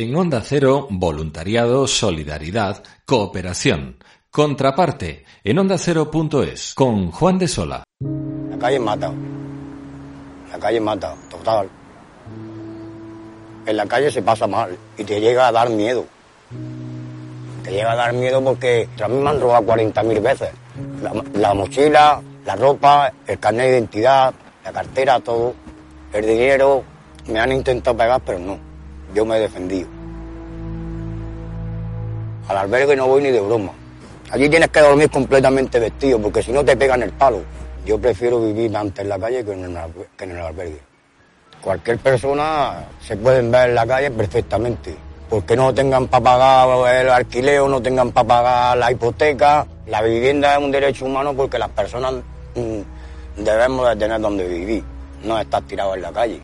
En Onda Cero, voluntariado, solidaridad, cooperación. Contraparte, en ondacero.es, con Juan de Sola. La calle mata. La calle mata, total. En la calle se pasa mal y te llega a dar miedo. Te llega a dar miedo porque a mí me han robado 40.000 veces. La, la mochila, la ropa, el carnet de identidad, la cartera, todo. El dinero, me han intentado pegar, pero no. Yo me he defendido. Al albergue no voy ni de broma. Allí tienes que dormir completamente vestido, porque si no te pegan el palo. Yo prefiero vivir antes en la calle que en el, albergue. Cualquier persona se pueden ver en la calle perfectamente. Porque no tengan para pagar el alquiler, o no tengan para pagar la hipoteca. La vivienda es un derecho humano porque las personas mm, debemos de tener donde vivir, no estar tirados en la calle.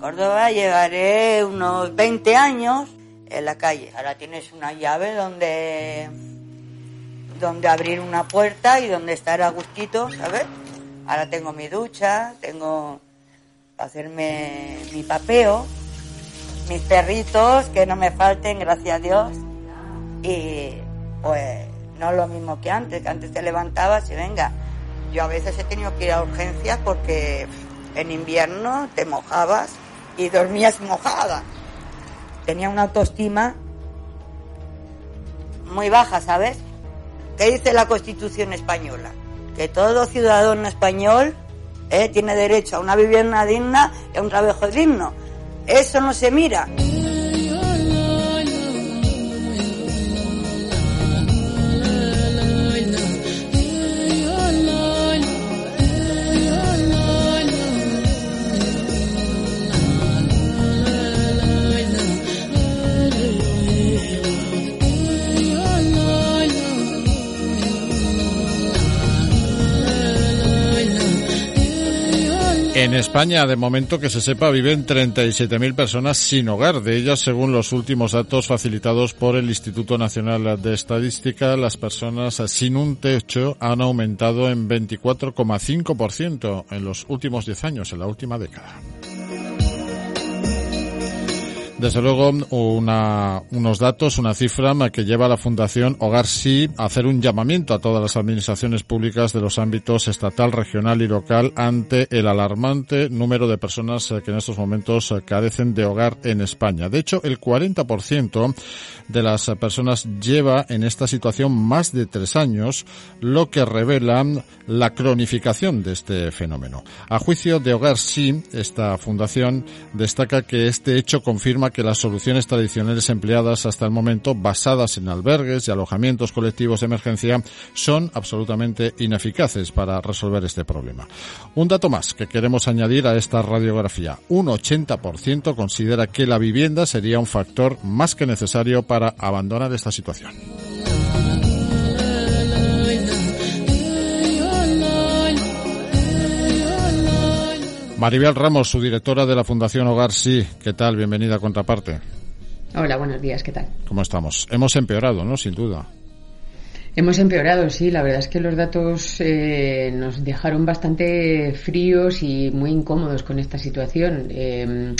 Córdoba llevaré unos 20 años en la calle. Ahora tienes una llave donde donde abrir una puerta y donde estar a gustito, ¿sabes? Ahora tengo mi ducha, tengo para hacerme mi papeo, mis perritos que no me falten, gracias a Dios. Y pues no es lo mismo que antes, que antes te levantabas y venga. Yo a veces he tenido que ir a urgencias porque en invierno te mojabas y dormías mojada. Tenía una autoestima muy baja, ¿sabes? ¿Qué dice la Constitución española? Que todo ciudadano español eh, tiene derecho a una vivienda digna y a un trabajo digno. Eso no se mira. En España, de momento que se sepa, viven 37.000 personas sin hogar. De ellas, según los últimos datos facilitados por el Instituto Nacional de Estadística, las personas sin un techo han aumentado en 24,5% en los últimos 10 años, en la última década. Desde luego, una, unos datos, una cifra que lleva a la Fundación Hogar Sí a hacer un llamamiento a todas las administraciones públicas de los ámbitos estatal, regional y local ante el alarmante número de personas eh, que en estos momentos eh, carecen de hogar en España. De hecho, el 40% de las personas lleva en esta situación más de tres años, lo que revela la cronificación de este fenómeno. A juicio de Hogar Sí, esta fundación destaca que este hecho confirma que las soluciones tradicionales empleadas hasta el momento, basadas en albergues y alojamientos colectivos de emergencia, son absolutamente ineficaces para resolver este problema. Un dato más que queremos añadir a esta radiografía. Un 80% considera que la vivienda sería un factor más que necesario para abandonar esta situación. Maribel Ramos, su directora de la Fundación Hogar Sí. ¿Qué tal? Bienvenida a Contraparte. Hola, buenos días, ¿qué tal? ¿Cómo estamos? Hemos empeorado, ¿no? Sin duda. Hemos empeorado, sí. La verdad es que los datos eh, nos dejaron bastante fríos y muy incómodos con esta situación. Eh,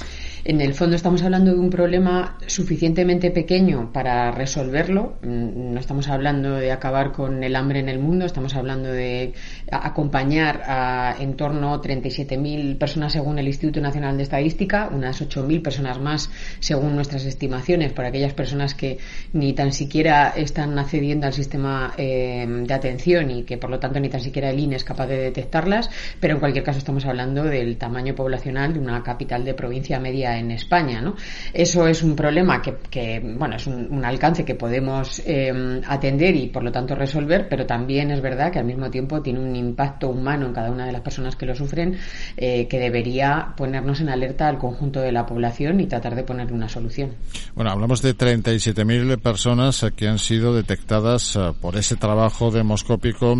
en el fondo estamos hablando de un problema suficientemente pequeño para resolverlo. Mm, No estamos hablando de acabar con el hambre en el mundo, estamos hablando de acompañar a en torno a 37.000 personas según el Instituto Nacional de Estadística, unas 8.000 personas más según nuestras estimaciones, por aquellas personas que ni tan siquiera están accediendo al sistema eh, de atención y que por lo tanto ni tan siquiera el INE es capaz de detectarlas, pero en cualquier caso estamos hablando del tamaño poblacional de una capital de provincia media en España, ¿no? Eso es un problema que, que, bueno, es un, alcance que podemos eh, atender y por lo tanto resolver, pero también es verdad que al mismo tiempo tiene un impacto humano en cada una de las personas que lo sufren eh, que debería ponernos en alerta al conjunto de la población y tratar de ponerle una solución. Bueno, hablamos de 37.000 personas que han sido detectadas eh, por ese trabajo demoscópico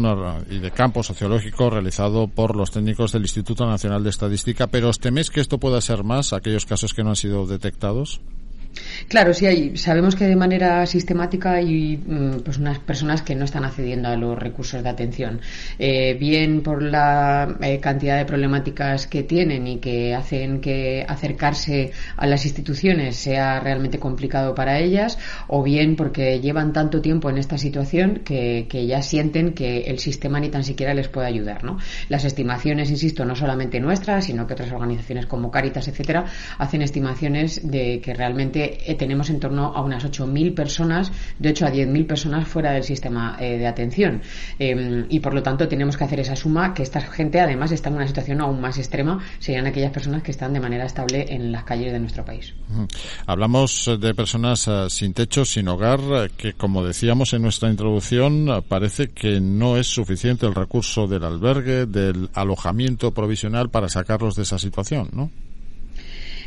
y de campo sociológico realizado por los técnicos del Instituto Nacional de Estadística, pero ¿os teméis que esto pueda ser más, aquellos casos que no han sido detectados? Claro, sí hay. Sabemos que de manera sistemática hay mm, pues unas personas que no están accediendo a los recursos de atención, eh, bien por la eh, cantidad de problemáticas que tienen y que hacen que acercarse a las instituciones sea realmente complicado para ellas, o bien porque llevan tanto tiempo en esta situación que, ya sienten que el sistema ni tan siquiera les puede ayudar. ¿no? Las estimaciones, insisto, no solamente nuestras, sino que otras organizaciones como Caritas, etcétera, hacen estimaciones de que realmente tenemos en torno a unas 8.000 personas, de 8 a 10.000 personas fuera del sistema eh, de atención. Em, y por lo tanto tenemos que hacer esa suma que esta gente además está en una situación aún más extrema, serían aquellas personas que están de manera estable en las calles de nuestro país. Hablamos eh, de personas eh, sin techo, sin hogar, que como decíamos en nuestra introducción, parece que no es suficiente el recurso del albergue, del alojamiento provisional para sacarlos de esa situación, ¿no?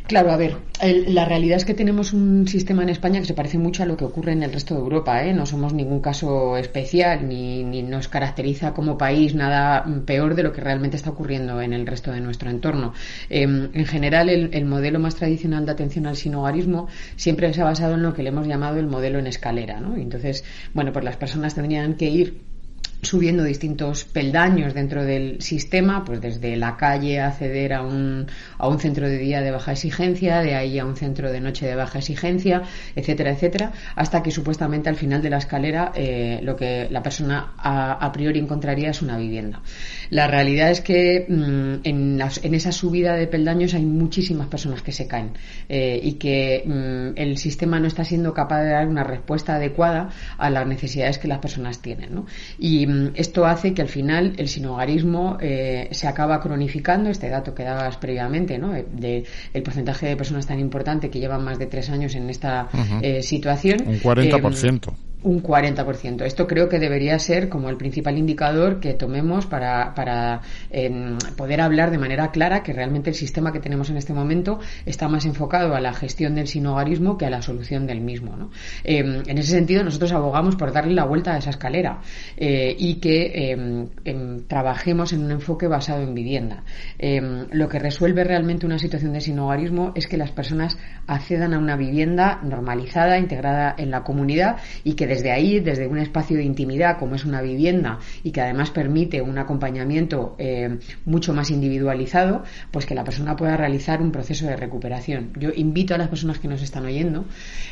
Claro, a ver, la realidad es que tenemos un sistema en España que se parece mucho a lo que ocurre en el resto de Europa. ¿eh? No somos ningún caso especial ni, nos caracteriza como país nada peor de lo que realmente está ocurriendo en el resto de nuestro entorno. Em, en general, el, modelo más tradicional de atención al sinogarismo siempre se ha basado en lo que le hemos llamado el modelo en escalera. ¿no? Entonces, bueno, pues las personas tendrían que ir subiendo distintos peldaños dentro del sistema, pues desde la calle acceder a un, a un centro de día de baja exigencia, de ahí a un centro de noche de baja exigencia, etcétera, etcétera, hasta que supuestamente al final de la escalera eh, lo que la persona a, priori encontraría es una vivienda. La realidad es que mm, en, en, esa subida de peldaños hay muchísimas personas que se caen eh, y que mm, el sistema no está siendo capaz de dar una respuesta adecuada a las necesidades que las personas tienen. ¿no? Y esto hace que al final el sinogarismo eh, se acaba cronificando, este dato que dabas previamente, ¿no? de el porcentaje de personas tan importante que llevan más de tres años en esta eh, situación. Un 40% un 40%. Esto creo que debería ser como el principal indicador que tomemos para, para em, poder hablar de manera clara que realmente el sistema que tenemos en este momento está más enfocado a la gestión del sinogarismo que a la solución del mismo. Em, en ese sentido, nosotros abogamos por darle la vuelta a esa escalera eh, y que em, trabajemos en un enfoque basado en vivienda. lo que resuelve realmente una situación de sinogarismo es que las personas accedan a una vivienda normalizada, integrada en la comunidad y que desde ahí, desde un espacio de intimidad como es una vivienda y que además permite un acompañamiento eh, mucho más individualizado, pues que la persona pueda realizar un proceso de recuperación. Yo invito a las personas que nos están oyendo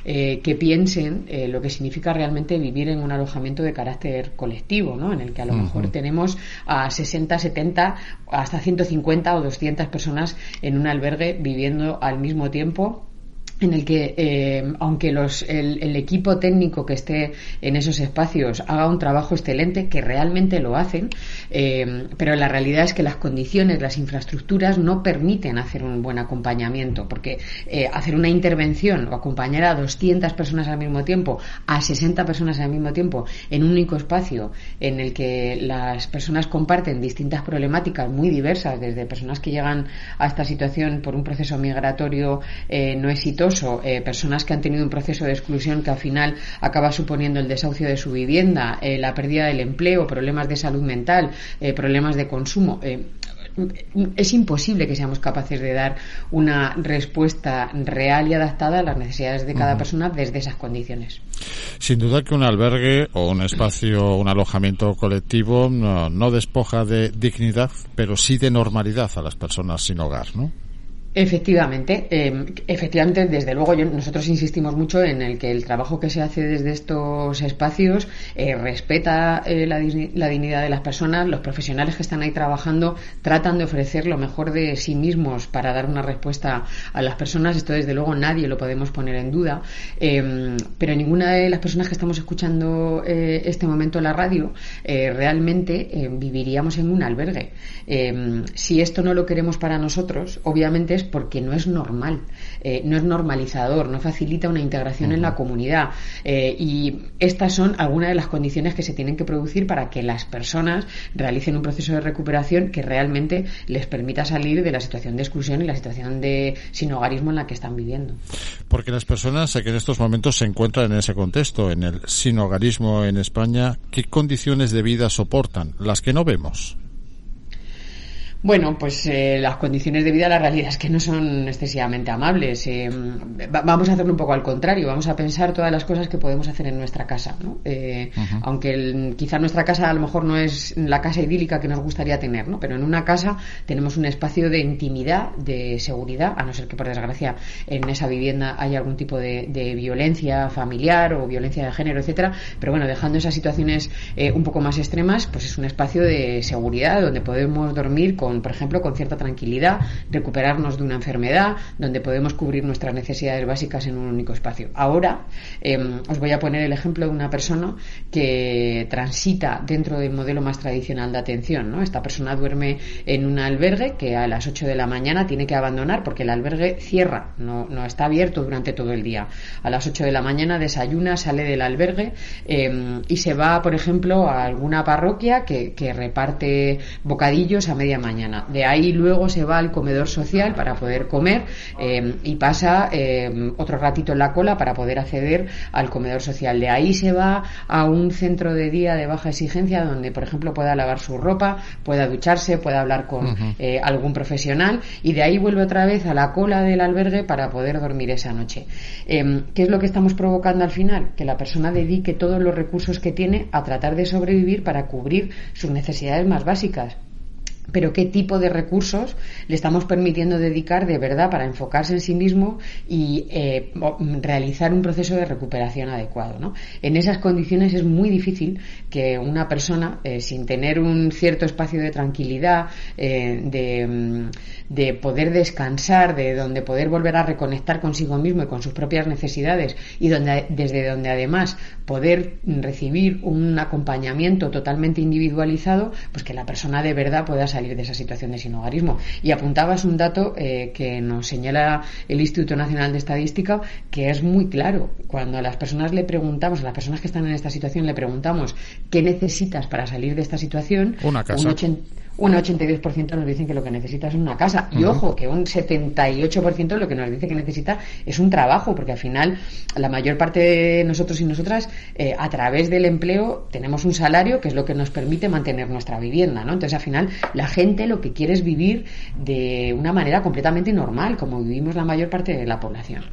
eh, que piensen eh, lo que significa realmente vivir en un alojamiento de carácter colectivo, ¿no? en el que a lo mejor tenemos a 60, 70, hasta 150 o 200 personas en un albergue viviendo al mismo tiempo en el que, eh, aunque los, el, equipo técnico que esté en esos espacios haga un trabajo excelente, que realmente lo hacen, eh, pero la realidad es que las condiciones, las infraestructuras no permiten hacer un buen acompañamiento, porque eh, hacer una intervención o acompañar a 200 personas al mismo tiempo, a 60 personas al mismo tiempo, en un único espacio en el que las personas comparten distintas problemáticas muy diversas, desde personas que llegan a esta situación por un proceso migratorio no exitoso, eh, personas que han tenido un proceso de exclusión que al final acaba suponiendo el desahucio de su vivienda, eh, la pérdida del empleo, problemas de salud mental, eh, problemas de consumo es imposible que seamos capaces de dar una respuesta real y adaptada a las necesidades de cada persona desde esas condiciones. Sin duda que un albergue o un espacio, un alojamiento colectivo no, no despoja de dignidad, pero sí de normalidad a las personas sin hogar, ¿no? Efectivamente, em, efectivamente, desde luego nosotros insistimos mucho en el que el trabajo que se hace desde estos espacios eh, respeta eh, la, dignidad de las personas, los profesionales que están ahí trabajando tratan de ofrecer lo mejor de sí mismos para dar una respuesta a las personas. Esto desde luego nadie lo podemos poner en duda, em, pero ninguna de las personas que estamos escuchando eh, este momento en la radio realmente viviríamos en un albergue. Em, si esto no lo queremos para nosotros, obviamente porque no es normal, eh, no es normalizador, no facilita una integración en la comunidad. Eh, y estas son algunas de las condiciones que se tienen que producir para que las personas realicen un proceso de recuperación que realmente les permita salir de la situación de exclusión y la situación de sinogarismo en la que están viviendo. Porque las personas que en estos momentos se encuentran en ese contexto, en el sinogarismo en España, ¿qué condiciones de vida soportan? Las que no vemos. Bueno, pues eh, las condiciones de vida, la realidad es que no son excesivamente amables. Eh, vamos a hacerlo un poco al contrario, vamos a pensar todas las cosas que podemos hacer en nuestra casa. ¿no? Eh, aunque quizá nuestra casa a lo mejor no es la casa idílica que nos gustaría tener, ¿no? pero en una casa tenemos un espacio de intimidad, de seguridad, a no ser que por desgracia en esa vivienda haya algún tipo de, violencia familiar o violencia de género, etcétera. Pero bueno, dejando esas situaciones un poco más extremas, pues es un espacio de seguridad donde podemos dormir con por ejemplo, con cierta tranquilidad, recuperarnos de una enfermedad, donde podemos cubrir nuestras necesidades básicas en un único espacio. Ahora em, os voy a poner el ejemplo de una persona que transita dentro del modelo más tradicional de atención. ¿no? Esta persona duerme en un albergue que a las 8 de la mañana tiene que abandonar porque el albergue cierra, no, no está abierto durante todo el día. A las 8 de la mañana desayuna, sale del albergue em, y se va, por ejemplo, a alguna parroquia que, que reparte bocadillos a media mañana de ahí luego se va al comedor social para poder comer eh, y pasa eh, otro ratito en la cola para poder acceder al comedor social. De ahí se va a un centro de día de baja exigencia donde, por ejemplo, pueda lavar su ropa, pueda ducharse, pueda hablar con eh, algún profesional y de ahí vuelve otra vez a la cola del albergue para poder dormir esa noche. ¿Qué es lo que estamos provocando al final? Que la persona dedique todos los recursos que tiene a tratar de sobrevivir para cubrir sus necesidades más básicas pero qué tipo de recursos le estamos permitiendo dedicar de verdad para enfocarse en sí mismo y eh, realizar un proceso de recuperación adecuado. ¿no? En esas condiciones es muy difícil que una persona, eh, sin tener un cierto espacio de tranquilidad, eh, de, mm, de, poder descansar, de donde poder volver a reconectar consigo mismo y con sus propias necesidades y donde, desde donde además poder recibir un acompañamiento totalmente individualizado, pues que la persona de verdad pueda salir de esa situación de sinogarismo. Y apuntabas un dato eh, que nos señala el Instituto Nacional de Estadística, que es muy claro. Cuando a las personas le preguntamos, a las personas que están en esta situación le preguntamos qué necesitas para salir de esta situación, una casa un 82% nos dicen que lo que necesita es una casa. Y ojo, que un 78% lo que nos dice que necesita es un trabajo, porque al final la mayor parte de nosotros y nosotras, eh, a través del empleo, tenemos un salario que es lo que nos permite mantener nuestra vivienda, ¿no? Entonces, al final, la gente lo que quiere es vivir de una manera completamente normal, como vivimos la mayor parte de la población.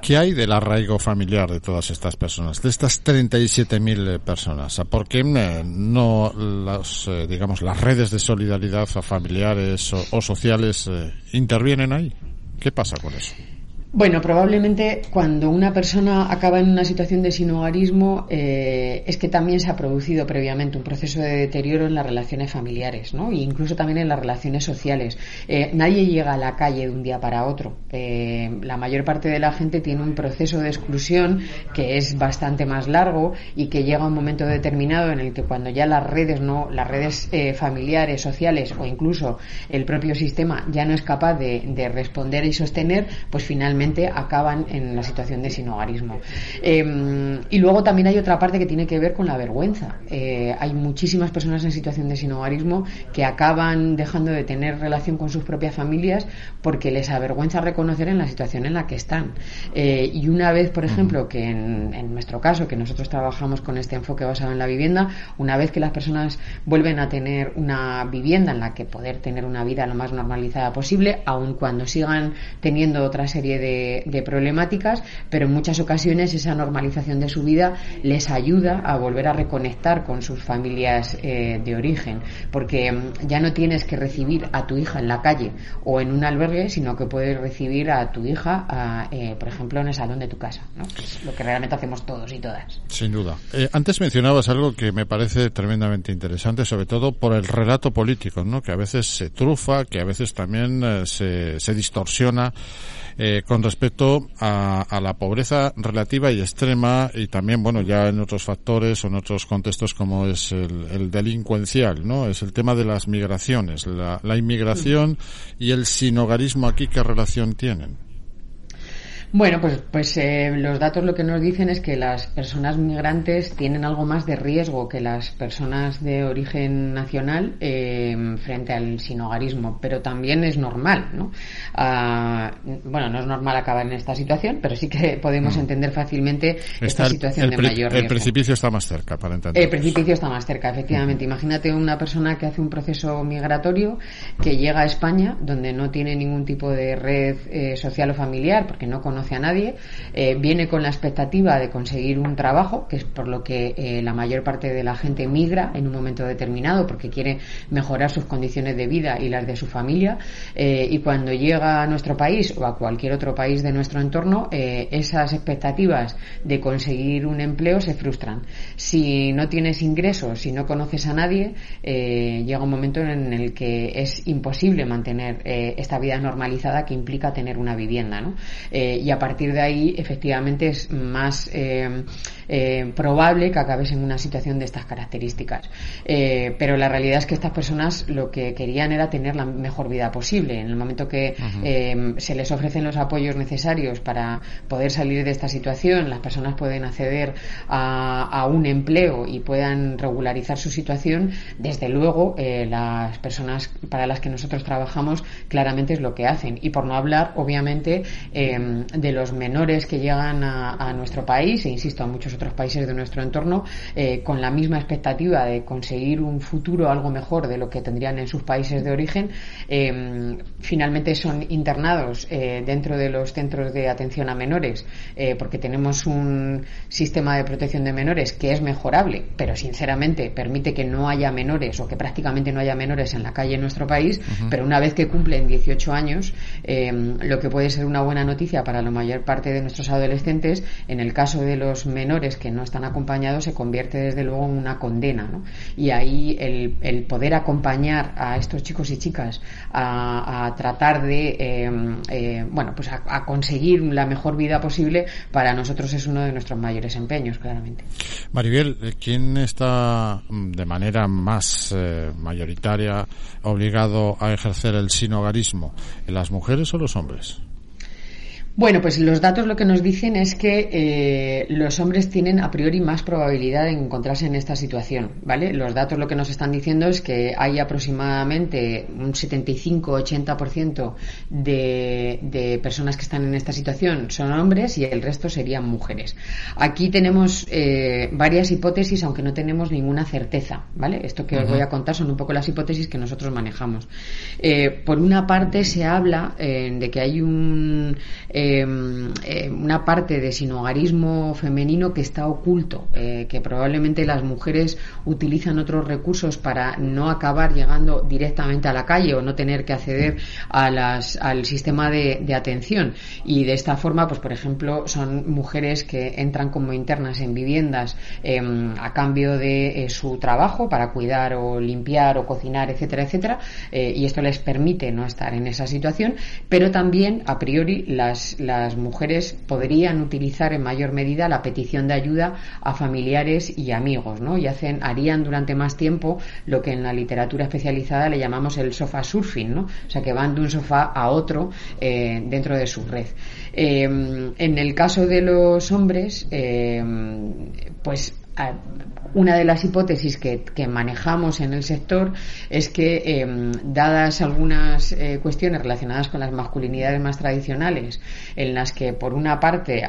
¿Qué hay del arraigo familiar de todas estas personas, de estas 37.000 personas? ¿Por qué eh, no las, eh, digamos, las redes de solidaridad a familiares o, sociales eh, intervienen ahí. ¿Qué pasa con eso? Bueno, probablemente cuando una persona acaba en una situación de sinogarismo eh, es que también se ha producido previamente un proceso de deterioro en las relaciones familiares, ¿no? E incluso también en las relaciones sociales. Eh, nadie llega a la calle de un día para otro. Eh, la mayor parte de la gente tiene un proceso de exclusión que es bastante más largo y que llega a un momento determinado en el que cuando ya las redes no, las redes familiares, sociales o incluso el propio sistema ya no es capaz de responder y sostener, pues finalmente acaban en la situación de sinogarismo. Em, y luego también hay otra parte que tiene que ver con la vergüenza. Eh, hay muchísimas personas en situación de sinogarismo que acaban dejando de tener relación con sus propias familias porque les avergüenza reconocer en la situación en la que están. Eh, y una vez, por ejemplo, que en, en nuestro caso, que nosotros trabajamos con este enfoque basado en la vivienda, una vez que las personas vuelven a tener una vivienda en la que poder tener una vida lo más normalizada posible, aun cuando sigan teniendo otra serie de de, problemáticas, pero en muchas ocasiones esa normalización de su vida les ayuda a volver a reconectar con sus familias eh, de origen, porque mm, ya no tienes que recibir a tu hija en la calle o en un albergue, sino que puedes recibir a tu hija, eh, por ejemplo, en el salón de tu casa, ¿no? es lo que realmente hacemos todos y todas. Sin duda. Eh, antes mencionabas algo que me parece tremendamente interesante, sobre todo por el relato político, ¿no? que a veces se trufa, que a veces también se, se distorsiona eh, con respecto a, a, la pobreza relativa y extrema y también, bueno, ya en otros factores o en otros contextos como es el, el delincuencial, ¿no? Es el tema de las migraciones, la, la inmigración y el sinogarismo aquí, ¿qué relación tienen? Bueno, pues, pues eh, los datos lo que nos dicen es que las personas migrantes tienen algo más de riesgo que las personas de origen nacional eh, frente al sinogarismo, pero también es normal, ¿no? Ah, bueno, no es normal acabar en esta situación, pero sí que podemos mm. entender fácilmente esta situación de mayor riesgo. El precipicio está más cerca, para entender. El precipicio está más cerca, efectivamente. Imagínate una persona que hace un proceso migratorio que llega a España, donde no tiene ningún tipo de red eh, social o familiar, porque no conoce a nadie, eh, viene con la expectativa de conseguir un trabajo, que es por lo que eh, la mayor parte de la gente migra en un momento determinado, porque quiere mejorar sus condiciones de vida y las de su familia, eh, y cuando llega a nuestro país o a cualquier otro país de nuestro entorno, esas expectativas de conseguir un empleo se frustran. Si no tienes ingresos, si no conoces a nadie, llega un momento en el que es imposible mantener esta vida normalizada que implica tener una vivienda, ¿no? Y a partir de ahí, efectivamente, es más eh, eh, probable que acabes en una situación de estas características. Eh, pero la realidad es que estas personas lo que querían era tener la mejor vida posible. En el momento que se les ofrecen los apoyos necesarios para poder salir de esta situación, las personas pueden acceder a, un empleo y puedan regularizar su situación, desde luego las personas para las que nosotros trabajamos claramente es lo que hacen. Y por no hablar, obviamente, de los menores que llegan a, nuestro país, e insisto, a muchos otros países de nuestro entorno, eh, con la misma expectativa de conseguir un futuro algo mejor de lo que tendrían en sus países de origen, eh, finalmente son internados eh, dentro de los centros de atención a menores, porque tenemos un sistema de protección de menores que es mejorable, pero sinceramente permite que no haya menores o que prácticamente no haya menores en la calle en nuestro país, pero una vez que cumplen 18 años, lo que puede ser una buena noticia para la mayor parte de nuestros adolescentes, en el caso de los menores que no están acompañados, se convierte desde luego en una condena. Y ahí el, poder acompañar a estos chicos y chicas a, tratar de, em, eh, bueno, pues a, conseguir la mejor vida posible, para nosotros es uno de nuestros mayores empeños, claramente. Maribel, ¿quién está mm, de manera más eh, mayoritaria obligado a ejercer el sinogarismo? ¿Las mujeres o los hombres? Bueno, pues los datos lo que nos dicen es que eh, los hombres tienen a priori más probabilidad de encontrarse en esta situación, ¿vale? Los datos lo que nos están diciendo es que hay aproximadamente un 75-80% de, de personas que están en esta situación son hombres y el resto serían mujeres. Aquí tenemos eh, varias hipótesis, aunque no tenemos ninguna certeza, ¿vale? Esto que os voy a contar son un poco las hipótesis que nosotros manejamos. Eh, por una parte se habla de que hay un eh, una parte de sinogarismo femenino que está oculto, eh, que probablemente las mujeres utilizan otros recursos para no acabar llegando directamente a la calle o no tener que acceder a las, al sistema de, atención. Y de esta forma, pues por ejemplo, son mujeres que entran como internas en viviendas em, a cambio de eh, su trabajo para cuidar o limpiar o cocinar, etcétera, etcétera, y esto les permite no estar en esa situación, pero también a priori las las, mujeres podrían utilizar en mayor medida la petición de ayuda a familiares y amigos, ¿no? Y hacen, harían durante más tiempo lo que en la literatura especializada le llamamos el sofá surfing, ¿no? O sea, que van de un sofá a otro eh, dentro de su red. Eh, en el caso de los hombres, eh, pues una de las hipótesis que, manejamos en el sector es que, em, dadas algunas eh, cuestiones relacionadas con las masculinidades más tradicionales, en las que, por una parte,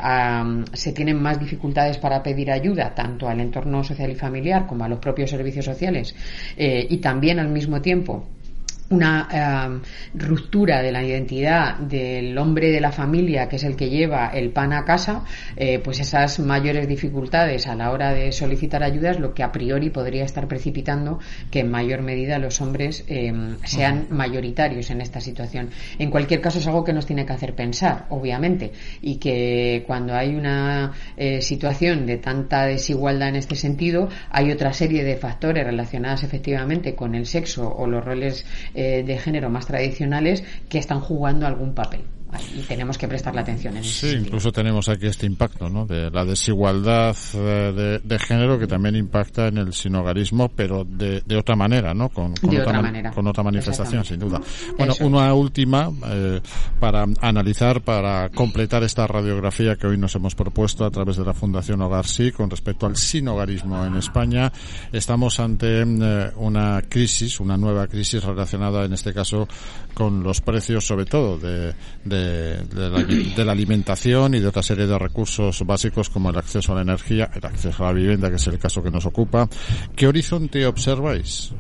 se tienen más dificultades para pedir ayuda, tanto al entorno social y familiar como a los propios servicios sociales, eh, y también al mismo tiempo una em, ruptura de la identidad del hombre de la familia, que es el que lleva el pan a casa, eh, pues esas mayores dificultades a la hora de solicitar ayudas, lo que a priori podría estar precipitando que en mayor medida los hombres em, sean mayoritarios en esta situación. En cualquier caso, es algo que nos tiene que hacer pensar, obviamente, y que cuando hay una eh, situación de tanta desigualdad en este sentido, hay otra serie de factores relacionados efectivamente con el sexo o los roles eh, de género más tradicionales que están jugando algún papel. Y tenemos que prestarle atención en Sí, incluso tenemos aquí este impacto, ¿no? De la desigualdad eh, de, género que también impacta en el sinogarismo, pero de, otra manera, ¿no? Con, otra, manera. Con otra manifestación, sin duda. Bueno, una última eh, para analizar, para completar esta radiografía que hoy nos hemos propuesto a través de la Fundación Hogar Sí con respecto al sinogarismo en España. Estamos ante eh, una crisis, una nueva crisis relacionada en este caso con los precios, sobre todo de, de, la, de, la, alimentación y de otra serie de recursos básicos como el acceso a la energía, el acceso a la vivienda, que es el caso que nos ocupa. ¿Qué horizonte observáis?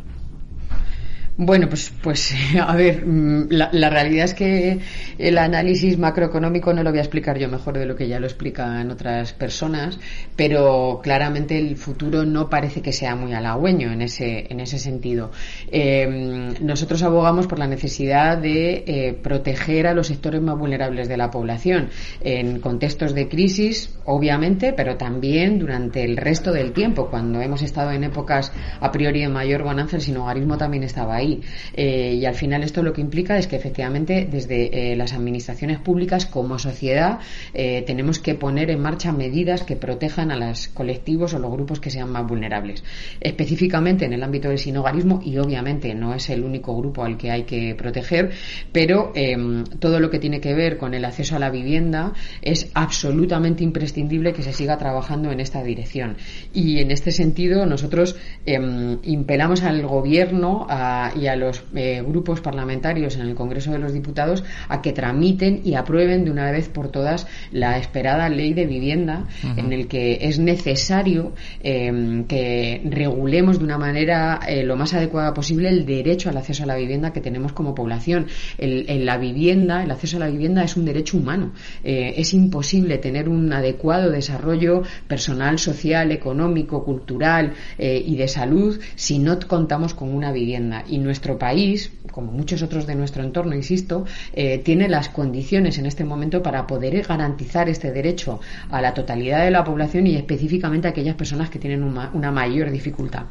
Bueno, pues, pues a ver, mm, la, la, realidad es que el análisis macroeconómico no lo voy a explicar yo mejor de lo que ya lo explican otras personas, pero claramente el futuro no parece que sea muy halagüeño en ese, en ese sentido. Eh, nosotros abogamos por la necesidad de eh, proteger a los sectores más vulnerables de la población en contextos de crisis, obviamente, pero también durante el resto del tiempo, cuando hemos estado en épocas a priori de mayor bonanza, el sinogarismo también estaba ahí eh, y al final esto lo que implica es que efectivamente desde eh, las administraciones públicas como sociedad eh, tenemos que poner en marcha medidas que protejan a los colectivos o los grupos que sean más vulnerables. Específicamente en el ámbito del sinogarismo y obviamente no es el único grupo al que hay que proteger, pero em, todo lo que tiene que ver con el acceso a la vivienda es absolutamente imprescindible que se siga trabajando en esta dirección. Y en este sentido nosotros em, impelamos al gobierno a, y a los eh, grupos parlamentarios en el Congreso de los Diputados a que tramiten y aprueben de una vez por todas la esperada ley de vivienda en el que es necesario em, que regulemos de una manera eh, lo más adecuada posible el derecho al acceso a la vivienda que tenemos como población. El, la vivienda, el acceso a la vivienda es un derecho humano. Eh, es imposible tener un adecuado desarrollo personal, social, económico, cultural y de salud si no contamos con una vivienda. Y nuestro país, como muchos otros de nuestro entorno, insisto, eh, tiene las condiciones en este momento para poder garantizar este derecho a la totalidad de la población y específicamente a aquellas personas que tienen una mayor dificultad.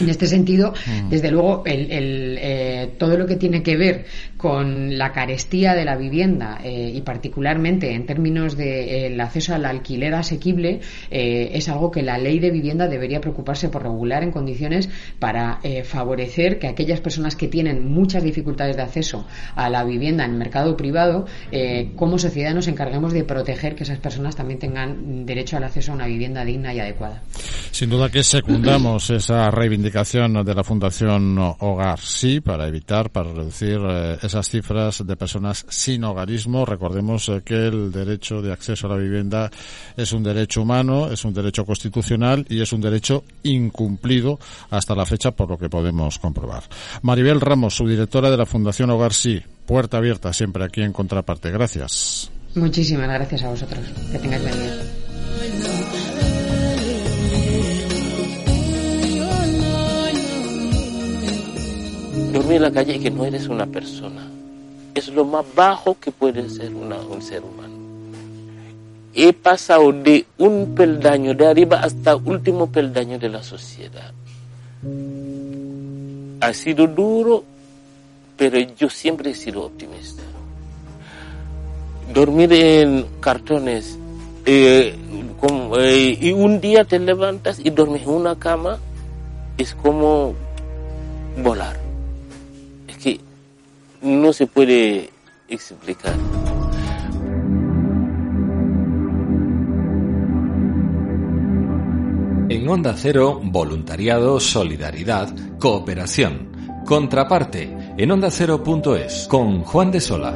En este sentido, mm. desde luego, el, eh, todo lo que tiene que ver con la carestía de la vivienda eh, y particularmente en términos del de, acceso al alquiler asequible eh, es algo que la ley de vivienda debería preocuparse por regular en condiciones para favorecer que aquellas personas que tienen muchas dificultades de acceso a la vivienda en el mercado privado, como sociedad nos encarguemos de proteger que esas personas también tengan derecho al acceso a una vivienda digna y adecuada. Sin duda que secundamos esa reivindicación de la Fundación Hogar Sí para evitar, para reducir eh, esas cifras de personas sin hogarismo. Recordemos eh, que el derecho de acceso a la vivienda es un derecho humano, es un derecho constitucional y es un derecho incumplido hasta la fecha por lo que podemos comprobar. Maribel Ramos, subdirectora de la Fundación Hogar Sí, puerta abierta siempre aquí en Contraparte. Gracias. Muchísimas gracias a vosotros. Que tengáis buen día. Dormir en la calle es que no eres una persona. Es lo más bajo que puede ser un ser humano. He pasado de un peldaño de arriba hasta último peldaño de la sociedad. Ha sido duro, pero yo siempre he sido optimista. Dormir en cartones eh, eh, y un día te levantas y duermes en una cama es como volar no se puede explicar. En Onda Cero, voluntariado, solidaridad, cooperación. Contraparte, en ondacero.es, con Juan de Sola.